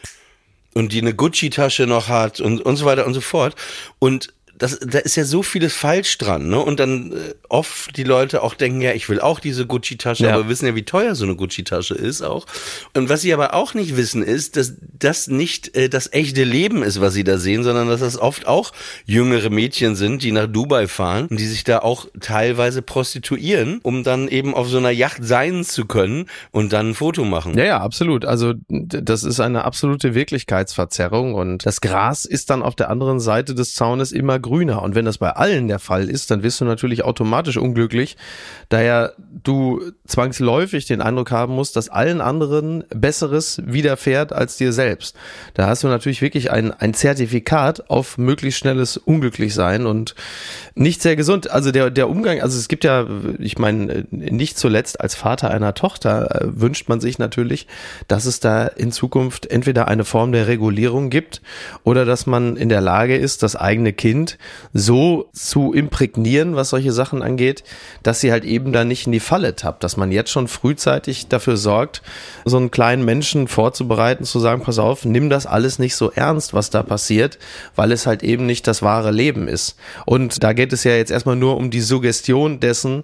und die eine Gucci-Tasche noch hat und, und so weiter und so fort. Und das, da ist ja so vieles falsch dran, ne? Und dann äh, oft die Leute auch denken, ja, ich will auch diese Gucci-Tasche, Ja. aber wissen ja, wie teuer so eine Gucci-Tasche ist auch. Und was sie aber auch nicht wissen, ist, dass das nicht äh, das echte Leben ist, was sie da sehen, sondern dass das oft auch jüngere Mädchen sind, die nach Dubai fahren und die sich da auch teilweise prostituieren, um dann eben auf so einer Yacht sein zu können und dann ein Foto machen. Ja, ja, absolut. Also das ist eine absolute Wirklichkeitsverzerrung und das Gras ist dann auf der anderen Seite des Zaunes immer grüner. Und wenn das bei allen der Fall ist, dann wirst du natürlich automatisch unglücklich, da ja du zwangsläufig den Eindruck haben musst, dass allen anderen Besseres widerfährt als dir selbst. Da hast du natürlich wirklich ein, ein Zertifikat auf möglichst schnelles Unglücklichsein und nicht sehr gesund. Also der, der Umgang, also es gibt ja, ich meine, nicht zuletzt als Vater einer Tochter äh, wünscht man sich natürlich, dass es da in Zukunft entweder eine Form der Regulierung gibt oder dass man in der Lage ist, das eigene Kind so zu imprägnieren, was solche Sachen angeht, dass sie halt eben da nicht in die Falle tappt, dass man jetzt schon frühzeitig dafür sorgt, so einen kleinen Menschen vorzubereiten, zu sagen, pass auf, nimm das alles nicht so ernst, was da passiert, weil es halt eben nicht das wahre Leben ist. Und da geht es ja jetzt erstmal nur um die Suggestion dessen,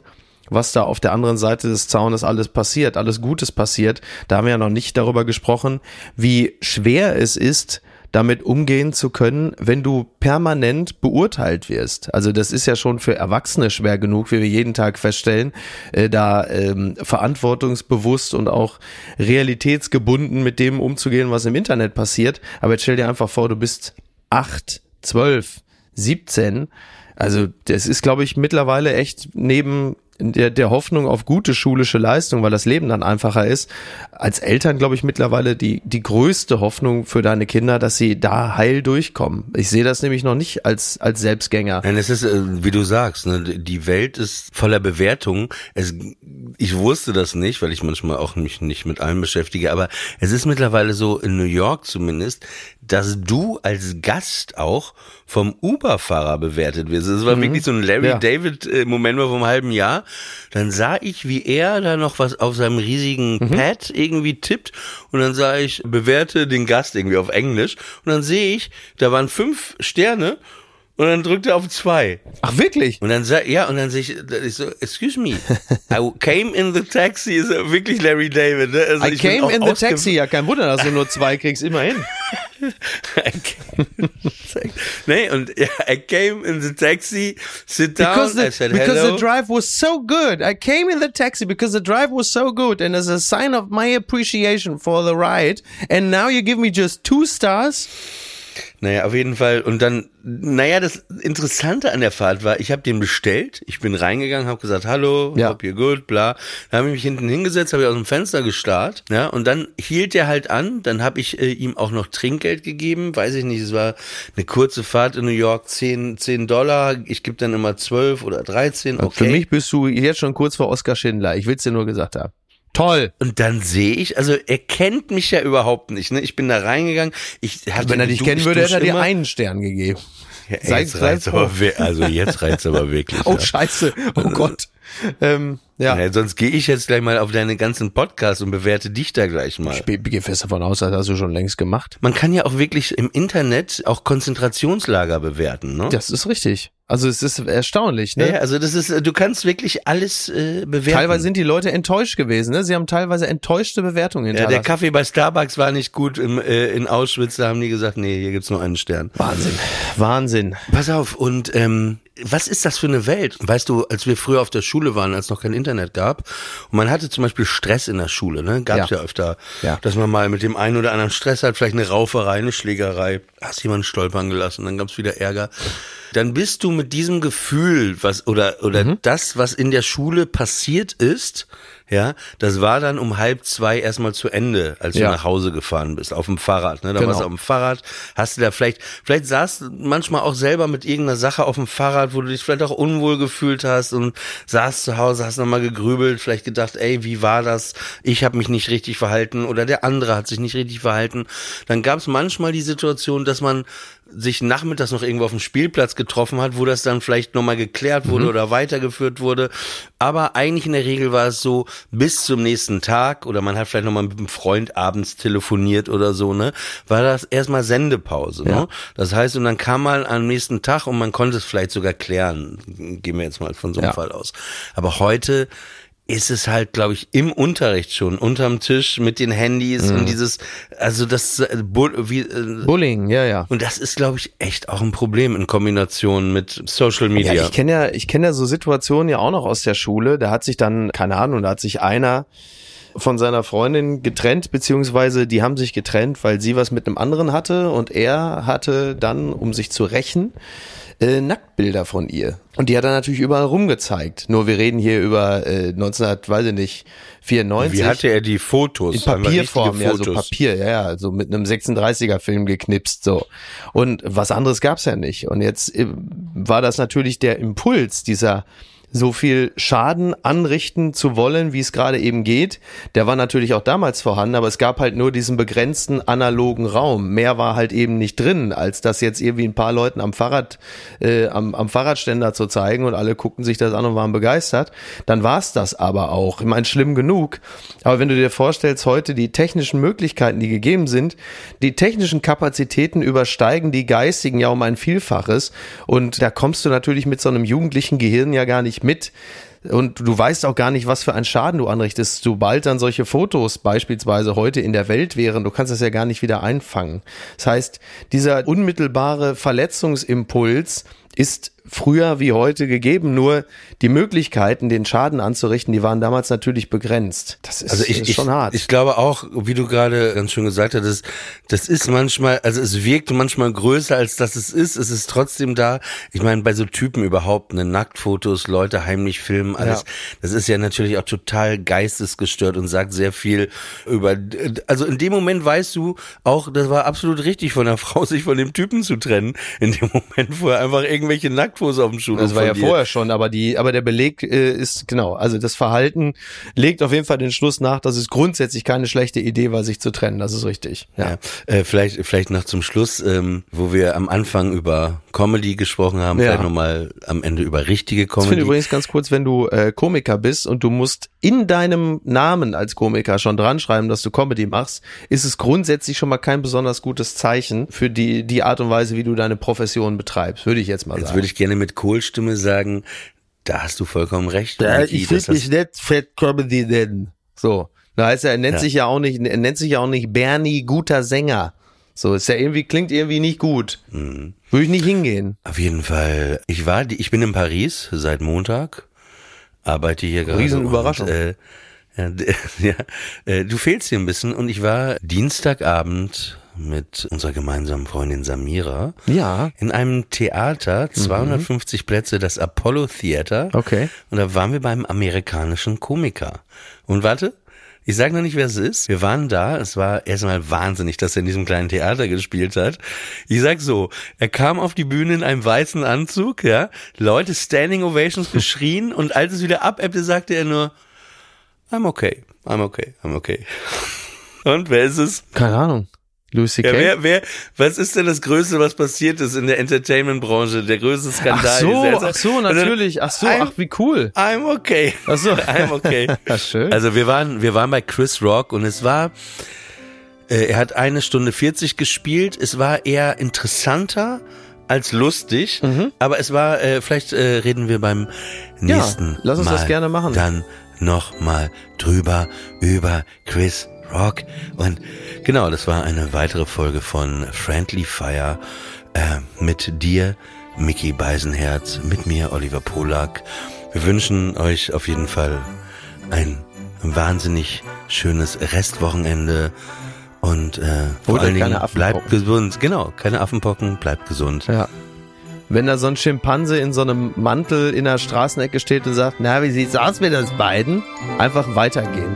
was da auf der anderen Seite des Zaunes alles passiert, alles Gutes passiert. Da haben wir ja noch nicht darüber gesprochen, wie schwer es ist, damit umgehen zu können, wenn du permanent beurteilt wirst. Also das ist ja schon für Erwachsene schwer genug, wie wir jeden Tag feststellen, äh, da ähm, verantwortungsbewusst und auch realitätsgebunden mit dem umzugehen, was im Internet passiert. Aber jetzt stell dir einfach vor, du bist acht, zwölf, 17. Also das ist, glaube ich, mittlerweile echt neben der, der Hoffnung auf gute schulische Leistung, weil das Leben dann einfacher ist, als Eltern, glaube ich, mittlerweile die, die größte Hoffnung für deine Kinder, dass sie da heil durchkommen. Ich sehe das nämlich noch nicht als, als Selbstgänger. Nein, es ist, äh, wie du sagst, ne, die Welt ist voller Bewertungen. Es, ich wusste das nicht, weil ich manchmal auch mich nicht mit allem beschäftige, aber es ist mittlerweile so, in New York zumindest, dass du als Gast auch vom Uber-Fahrer bewertet wirst. Das war mhm. wirklich so ein Larry Ja. David-Moment mal vom halben Jahr. Dann sah ich, wie er da noch was auf seinem riesigen Mhm. Pad irgendwie tippt und dann sah ich, bewerte den Gast irgendwie auf Englisch und dann sehe ich, da waren fünf Sterne und dann drückt er auf zwei. Ach wirklich? Und dann sag, ja, und dann sehe ich, ich so, excuse me, I came in the taxi, ist wirklich Larry David, ne? Also I came in the taxi. Ja, kein Wunder, dass du nur zwei kriegst, immerhin. I nee, und ja, I came in the taxi, sit down, Because I the, said because hello. the drive was so good. I came in the taxi because the drive was so good and as a sign of my appreciation for the ride. And now you give me just two stars? Naja, auf jeden Fall. Und dann, naja, das Interessante an der Fahrt war, ich habe den bestellt, ich bin reingegangen, habe gesagt, hallo, Ja. hope you're good, bla. Dann habe ich mich hinten hingesetzt, habe ich aus dem Fenster gestarrt, ja, und dann hielt der halt an, dann habe ich äh, ihm auch noch Trinkgeld gegeben, weiß ich nicht, es war eine kurze Fahrt in New York, 10, 10 Dollar, ich gebe dann immer 12 oder 13, okay. Für mich bist du jetzt schon kurz vor Oskar Schindler. Ich will's dir nur gesagt haben. Toll. Und dann sehe ich, also er kennt mich ja überhaupt nicht, ne? Ich bin da reingegangen, ich hatte Wenn er dich kennen würde, hätte er dir einen Stern gegeben. Ja, Sei- jetzt sei reizt aber, also jetzt reizt aber wirklich. Oh, ja. scheiße. Oh Gott. Ähm, ja. Ja, sonst gehe ich jetzt gleich mal auf deine ganzen Podcasts und bewerte dich da gleich mal. Ich gehe fest davon aus, das hast du schon längst gemacht. Man kann ja auch wirklich im Internet auch Konzentrationslager bewerten, ne? Das ist richtig. Also es ist erstaunlich, ne? Ja, also das ist, du kannst wirklich alles äh, bewerten. Teilweise sind die Leute enttäuscht gewesen, ne? Sie haben teilweise enttäuschte Bewertungen ja, der hinterlassen. Kaffee bei Starbucks war nicht gut im, äh, in Auschwitz, da haben die gesagt, nee, hier gibt's nur einen Stern. Wahnsinn. Wahnsinn. Pass auf, und ähm, was ist das für eine Welt? Weißt du, als wir früher auf der Schule waren, als es noch kein Internet gab, und man hatte zum Beispiel Stress in der Schule, ne? Gab's ja, Ja. öfter, Ja. dass man mal mit dem einen oder anderen Stress hat, vielleicht eine Rauferei, eine Schlägerei, hast jemanden stolpern gelassen, dann gab's wieder Ärger. Dann bist du mit diesem Gefühl, was oder oder Mhm. das, was in der Schule passiert ist, ja, das war dann um halb zwei erstmal zu Ende, als Ja. du nach Hause gefahren bist, auf dem Fahrrad. Ne? Da Genau. warst du auf dem Fahrrad, hast du da vielleicht, vielleicht saßt du manchmal auch selber mit irgendeiner Sache auf dem Fahrrad, wo du dich vielleicht auch unwohl gefühlt hast und saßt zu Hause, hast nochmal gegrübelt, vielleicht gedacht, ey, wie war das? Ich habe mich nicht richtig verhalten oder der andere hat sich nicht richtig verhalten. Dann gab es manchmal die Situation, dass man sich nachmittags noch irgendwo auf dem Spielplatz getroffen hat, wo das dann vielleicht nochmal geklärt wurde oder weitergeführt wurde. Aber eigentlich in der Regel war es so, bis zum nächsten Tag oder man hat vielleicht nochmal mit einem Freund abends telefoniert oder so, ne, war das erstmal Sendepause, ne? Ja. Das heißt, und dann kam man am nächsten Tag und man konnte es vielleicht sogar klären. Gehen wir jetzt mal von so einem Ja. Fall aus. Aber heute ist es halt, glaube ich, im Unterricht schon, unterm Tisch mit den Handys Mhm. und dieses, also das, äh, Bu- wie, äh, Bullying, ja, ja. und das ist, glaube ich, echt auch ein Problem in Kombination mit Social Media. Ja, ich kenne ja, ich kenne ja so Situationen ja auch noch aus der Schule. Da hat sich dann, keine Ahnung, da hat sich einer von seiner Freundin getrennt, beziehungsweise die haben sich getrennt, weil sie was mit einem anderen hatte und er hatte dann, um sich zu rächen, äh, Nacktbilder von ihr. Und die hat er natürlich überall rumgezeigt. Nur wir reden hier über äh, 1900, weiß ich nicht, 94. Wie hatte er die Fotos? In Papierform, ja, so. Papier, ja, ja, so mit einem 36er Film geknipst, so. Und was anderes gab's ja nicht. Und jetzt äh, war das natürlich der Impuls dieser so viel Schaden anrichten zu wollen, wie es gerade eben geht. Der war natürlich auch damals vorhanden, aber es gab halt nur diesen begrenzten analogen Raum. Mehr war halt eben nicht drin, als das jetzt irgendwie ein paar Leuten am Fahrrad, äh, am, am Fahrradständer zu zeigen und alle guckten sich das an und waren begeistert. Dann war's das aber auch. Ich meine, schlimm genug. Aber wenn du dir vorstellst, heute die technischen Möglichkeiten, die gegeben sind, die technischen Kapazitäten übersteigen die geistigen ja um ein Vielfaches. Und da kommst du natürlich mit so einem jugendlichen Gehirn ja gar nicht mit und du weißt auch gar nicht, was für einen Schaden du anrichtest, sobald dann solche Fotos beispielsweise heute in der Welt wären. Du kannst das ja gar nicht wieder einfangen. Das heißt, dieser unmittelbare Verletzungsimpuls ist früher wie heute gegeben, nur die Möglichkeiten, den Schaden anzurichten, die waren damals natürlich begrenzt. Das ist, Also ich, ist ich, schon hart. ich glaube auch, wie du gerade ganz schön gesagt hast, das ist manchmal, also es wirkt manchmal größer, als dass es ist. Es ist trotzdem da. Ich meine, bei so Typen überhaupt, ne, Nacktfotos, Leute heimlich filmen, alles. Ja. Das ist ja natürlich auch total geistesgestört und sagt sehr viel über, also in dem Moment weißt du auch, das war absolut richtig von der Frau, sich von dem Typen zu trennen. In dem Moment, wo er einfach irgendwelche Nacktfotos auf dem Schuh Das war ja vorher schon, aber die, aber der Beleg äh, ist genau. Also das Verhalten legt auf jeden Fall den Schluss nach, dass es grundsätzlich keine schlechte Idee war, sich zu trennen. Das ist richtig. Ja. Ja, äh, vielleicht, vielleicht noch zum Schluss, ähm, wo wir am Anfang über Comedy gesprochen haben, Ja. vielleicht nochmal am Ende über richtige Ich finde Comedy. übrigens ganz kurz, wenn du äh, Komiker bist und du musst in deinem Namen als Komiker schon dran schreiben, dass du Comedy machst, ist es grundsätzlich schon mal kein besonders gutes Zeichen für die, die Art und Weise, wie du deine Profession betreibst, würde ich jetzt mal Jetzt sagen. würde ich gerne mit Kohlstimme sagen, da hast du vollkommen recht. Ja, Niki, ich will mich nicht Fat Comedy nennen. So. Da heißt er, er nennt Ja. sich ja auch nicht, er nennt sich ja auch nicht Bernie guter Sänger. So, ist ja irgendwie, klingt irgendwie nicht gut. Mhm. Würde ich nicht hingehen. Auf jeden Fall. Ich war, ich bin in Paris seit Montag, arbeite hier gerade. Riesenüberraschung. und, Äh, ja, ja, äh, du fehlst hier ein bisschen und ich war Dienstagabend mit unserer gemeinsamen Freundin Samira Ja. in einem Theater, 250 Plätze, das Apollo Theater. Okay. Und da waren wir beim amerikanischen Komiker. Und warte, ich sage noch nicht, wer es ist. Wir waren da. Es war erstmal wahnsinnig, dass er in diesem kleinen Theater gespielt hat. Ich sag so, er kam auf die Bühne in einem weißen Anzug, ja. Leute Standing Ovations geschrien und als es wieder abebbte, sagte er nur, I'm okay, I'm okay, I'm okay. Und wer ist es? Keine Ahnung. C.K. Ja, wer, wer, was ist denn das Größte, was passiert ist in der Entertainment-Branche? Der größte Skandal. ach so, dieser- ach so, natürlich. Ach so, I'm- ach wie cool. I'm okay. Ach so. I'm okay. Ja, schön. Also wir waren, wir waren bei Chris Rock und es war, äh, er hat eine Stunde 40 gespielt. Es war eher interessanter als lustig, Mhm. aber es war, äh, vielleicht äh, reden wir beim nächsten lass uns Mal das gerne machen. Dann noch mal drüber über Chris Rock und genau, das war eine weitere Folge von Friendly Fire äh, mit dir, Mickey Beisenherz, mit mir, Oliver Polak. Wir wünschen euch auf jeden Fall ein wahnsinnig schönes Restwochenende und äh, vor allen Dingen bleibt gesund. Genau, keine Affenpocken, bleibt gesund. Ja. Wenn da so ein Schimpanse in so einem Mantel in der Straßenecke steht und sagt, na, wie sieht's aus mit uns beiden? Einfach weitergehen.